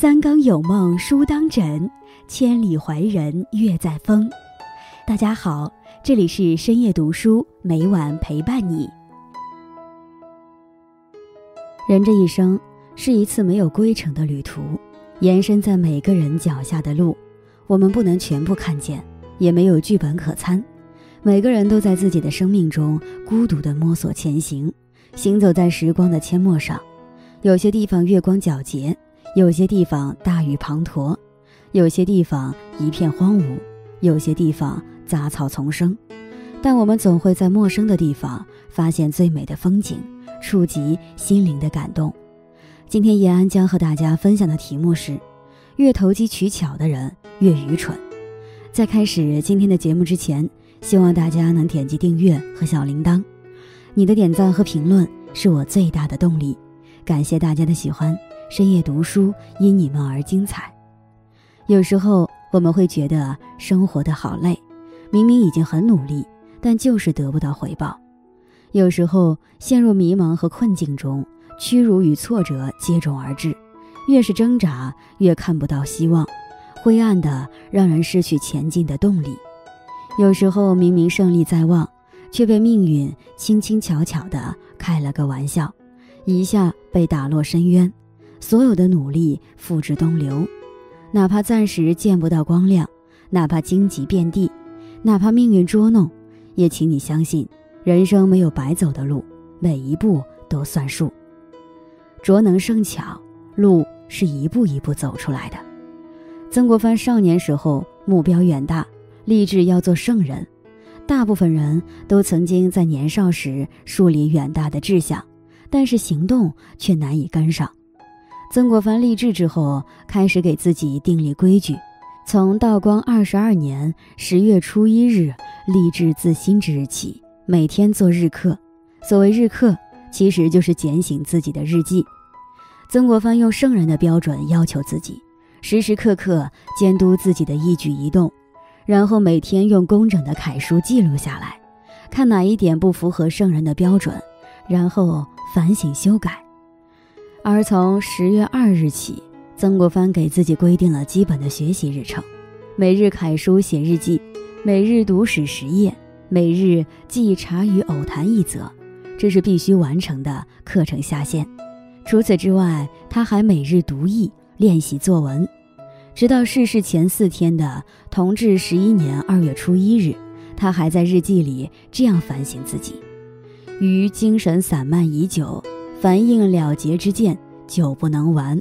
三更有梦书当枕，千里怀人月在风。大家好，这里是深夜读书，每晚陪伴你。人这一生是一次没有归程的旅途，延伸在每个人脚下的路，我们不能全部看见，也没有剧本可参。每个人都在自己的生命中孤独地摸索前行，行走在时光的阡陌上。有些地方月光皎洁，有些地方大雨滂沱，有些地方一片荒芜，有些地方杂草丛生。但我们总会在陌生的地方发现最美的风景，触及心灵的感动。今天叶安将和大家分享的题目是：越投机取巧的人越愚蠢。在开始今天的节目之前。希望大家能点击订阅和小铃铛，你的点赞和评论是我最大的动力。感谢大家的喜欢，深夜读书因你们而精彩。有时候我们会觉得生活的好累，明明已经很努力，但就是得不到回报。有时候陷入迷茫和困境中，屈辱与挫折接踵而至，越是挣扎越看不到希望，灰暗的让人失去前进的动力。有时候明明胜利在望，却被命运轻轻巧巧地开了个玩笑，一下被打落深渊，所有的努力付之东流。哪怕暂时见不到光亮，哪怕荆棘遍地，哪怕命运捉弄，也请你相信，人生没有白走的路，每一步都算数。拙能胜巧，路是一步一步走出来的。曾国藩少年时候目标远大。立志要做圣人，大部分人都曾经在年少时树立远大的志向，但是行动却难以跟上。曾国藩立志之后，开始给自己订立规矩，从道光二十二年十月初一日立志自新之日起，每天做日课。所谓日课，其实就是检醒自己的日记。曾国藩用圣人的标准要求自己，时时刻刻监督自己的一举一动。然后每天用工整的楷书记录下来，看哪一点不符合圣人的标准，然后反省修改。而从十月二日起，曾国藩给自己规定了基本的学习日程：每日楷书写日记，每日读史十页，每日记茶余偶谈一则，这是必须完成的课程下限。除此之外，他还每日读译练习作文。直到逝世前四天的同治十一年二月初一日，他还在日记里这样反省自己：于精神散漫已久，凡应了结之见，久不能完；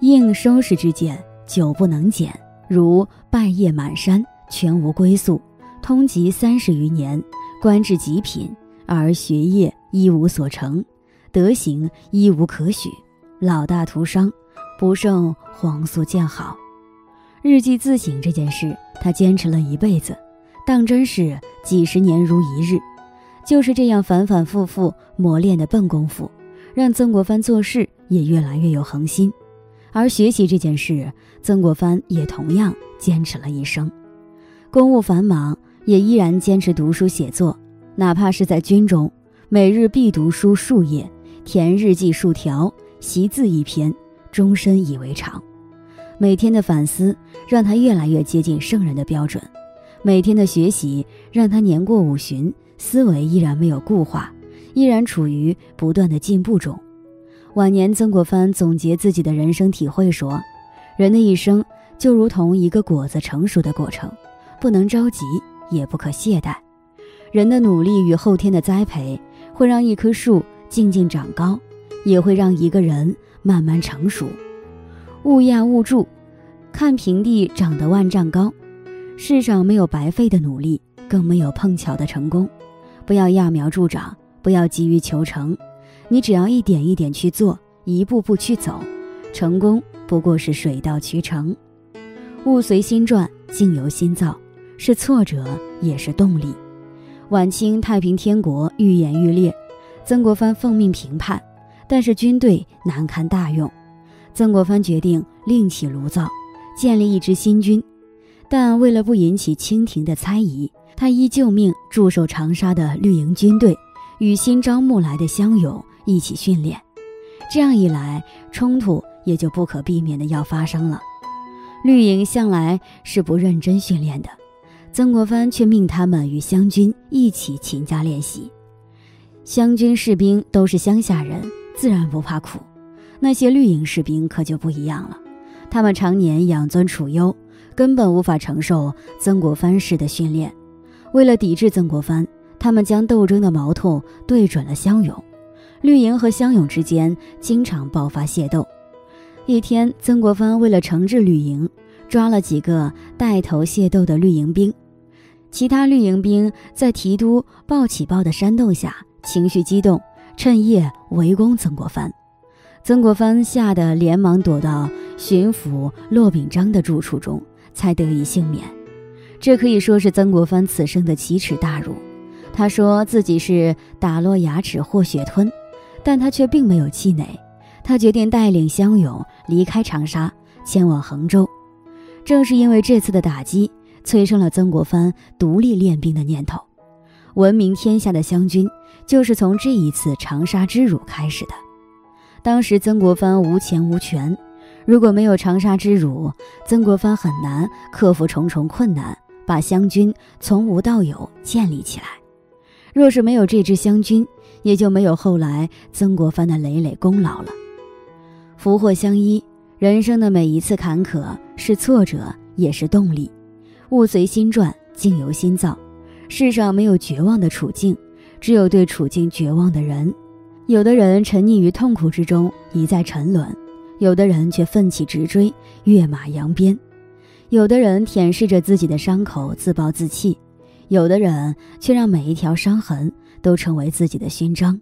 应收拾之见，久不能减。如败业满山，全无归宿，通籍三十余年，官至极品，而学业一无所成，德行一无可许，老大徒伤，不胜黄素见好。日记自省这件事，他坚持了一辈子，当真是几十年如一日。就是这样反反复复磨练的笨功夫，让曾国藩做事也越来越有恒心。而学习这件事，曾国藩也同样坚持了一生。公务繁忙，也依然坚持读书写作，哪怕是在军中，每日必读书数页，填日记数条，习字一篇，终身以为常。每天的反思让他越来越接近圣人的标准，每天的学习让他年过五旬，思维依然没有固化，依然处于不断的进步中。晚年，曾国藩总结自己的人生体会说：“人的一生就如同一个果子成熟的过程，不能着急，也不可懈怠。人的努力与后天的栽培，会让一棵树静静长高，也会让一个人慢慢成熟。”勿压勿助，看平地长得万丈高。世上没有白费的努力，更没有碰巧的成功。不要揠苗助长，不要急于求成。你只要一点一点去做，一步步去走，成功不过是水到渠成。物随心转，境由心造，是挫折也是动力。晚清太平天国愈演愈烈，曾国藩奉命平叛，但是军队难堪大用。曾国藩决定另起炉灶，建立一支新军，但为了不引起清廷的猜疑，他依旧命驻守长沙的绿营军队与新招募来的乡勇一起训练。这样一来，冲突也就不可避免的要发生了。绿营向来是不认真训练的，曾国藩却命他们与湘军一起勤加练习。湘军士兵都是乡下人，自然不怕苦。那些绿营士兵可就不一样了，他们常年养尊处优，根本无法承受曾国藩式的训练。为了抵制曾国藩，他们将斗争的矛头对准了湘勇。绿营和湘勇之间经常爆发械斗。一天，曾国藩为了惩治绿营，抓了几个带头械斗的绿营兵。其他绿营兵在提督鲍起豹的煽动下。情绪激动，趁夜围攻曾国藩。曾国藩吓得连忙躲到巡抚骆秉章的住处中，才得以幸免。这可以说是曾国藩此生的奇耻大辱。他说自己是打落牙齿或血吞，但他却并没有气馁。他决定带领湘勇离开长沙，前往衡州。正是因为这次的打击，催生了曾国藩独立练兵的念头。闻名天下的湘军。就是从这一次长沙之辱开始的。当时曾国藩无钱无权，如果没有长沙之辱，曾国藩很难克服重重困难，把湘军从无到有建立起来。若是没有这支湘军，也就没有后来曾国藩的累累功劳了。福祸相依，人生的每一次坎坷是挫折，也是动力。物随心转，境由心造。世上没有绝望的处境。只有对处境绝望的人，有的人沉溺于痛苦之中，一再沉沦；有的人却奋起直追，跃马扬鞭；有的人舔舐着自己的伤口，自暴自弃；有的人却让每一条伤痕都成为自己的勋章。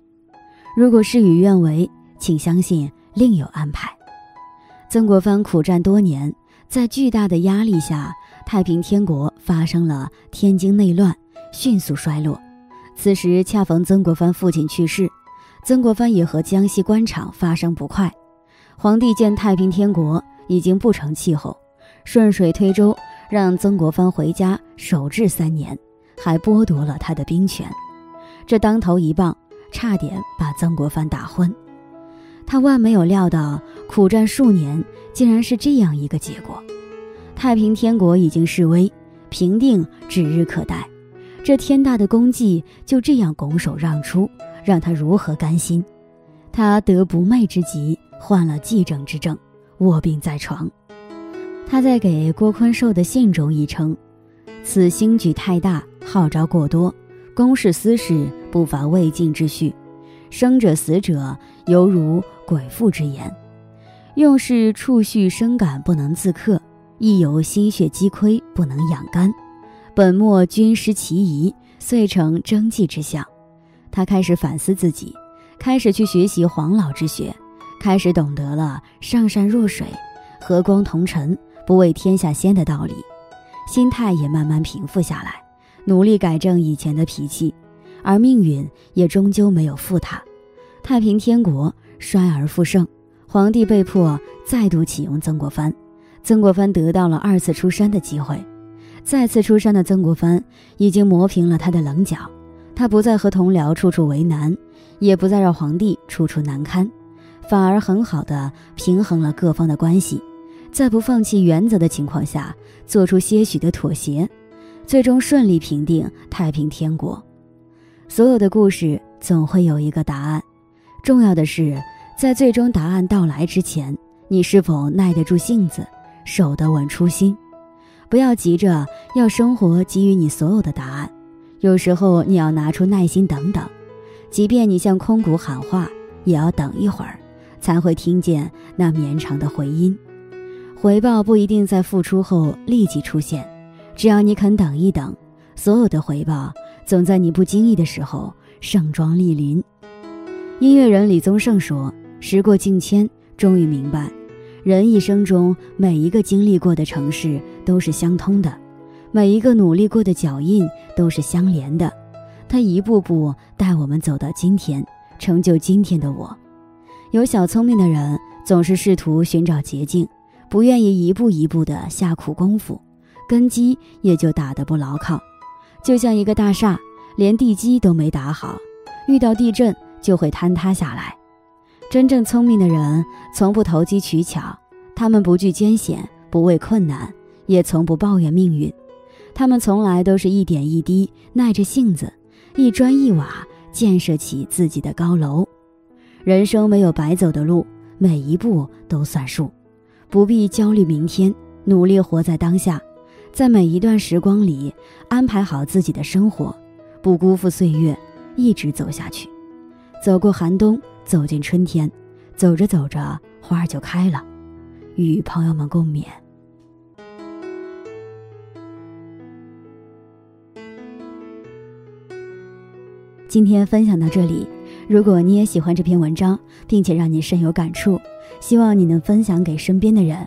如果事与愿违，请相信另有安排。曾国藩苦战多年，在巨大的压力下，太平天国发生了天津内乱，迅速衰落。此时恰逢曾国藩父亲去世，曾国藩也和江西官场发生不快。皇帝见太平天国已经不成气候，顺水推舟，让曾国藩回家守制三年，还剥夺了他的兵权。这当头一棒，差点把曾国藩打昏。他万没有料到，苦战数年，竟然是这样一个结果。太平天国已经示威，平定指日可待。这天大的功绩就这样拱手让出，让他如何甘心？他得不寐之疾，患了急症之症，卧病在床。他在给郭坤寿的信中亦称：“此兴举太大，号召过多，公事私事不乏未尽之序。生者死者，犹如鬼妇之言。用事触绪生感不能自克，亦有心血积亏不能养肝。”本末均失其仪，遂成征迹之相。他开始反思自己，开始去学习黄老之学，开始懂得了上善若水，和光同尘，不为天下先的道理。心态也慢慢平复下来，努力改正以前的脾气。而命运也终究没有负他，太平天国衰而复盛，皇帝被迫再度启用曾国藩，曾国藩得到了二次出山的机会。再次出山的曾国藩已经磨平了他的棱角，他不再和同僚处处为难，也不再让皇帝处处难堪，反而很好的平衡了各方的关系，在不放弃原则的情况下，做出些许的妥协，最终顺利平定太平天国。所有的故事总会有一个答案，重要的是在最终答案到来之前，你是否耐得住性子，守得稳初心。不要急着要生活给予你所有的答案，有时候你要拿出耐心等等，即便你向空谷喊话，也要等一会儿，才会听见那绵长的回音。回报不一定在付出后立即出现，只要你肯等一等，所有的回报总在你不经意的时候盛装莅临。音乐人李宗盛说：“时过境迁，终于明白。”人一生中每一个经历过的城市都是相通的，每一个努力过的脚印都是相连的。他一步步带我们走到今天，成就今天的我。有小聪明的人总是试图寻找捷径，不愿意一步一步的下苦功夫，根基也就打得不牢靠。就像一个大厦，连地基都没打好，遇到地震就会坍塌下来。真正聪明的人从不投机取巧，他们不惧艰险，不畏困难，也从不抱怨命运。他们从来都是一点一滴，耐着性子，一砖一瓦建设起自己的高楼。人生没有白走的路，每一步都算数，不必焦虑明天，努力活在当下，在每一段时光里安排好自己的生活，不辜负岁月，一直走下去，走过寒冬，走进春天，走着走着花儿就开了，与朋友们共勉。今天分享到这里，如果你也喜欢这篇文章，并且让你深有感触，希望你能分享给身边的人，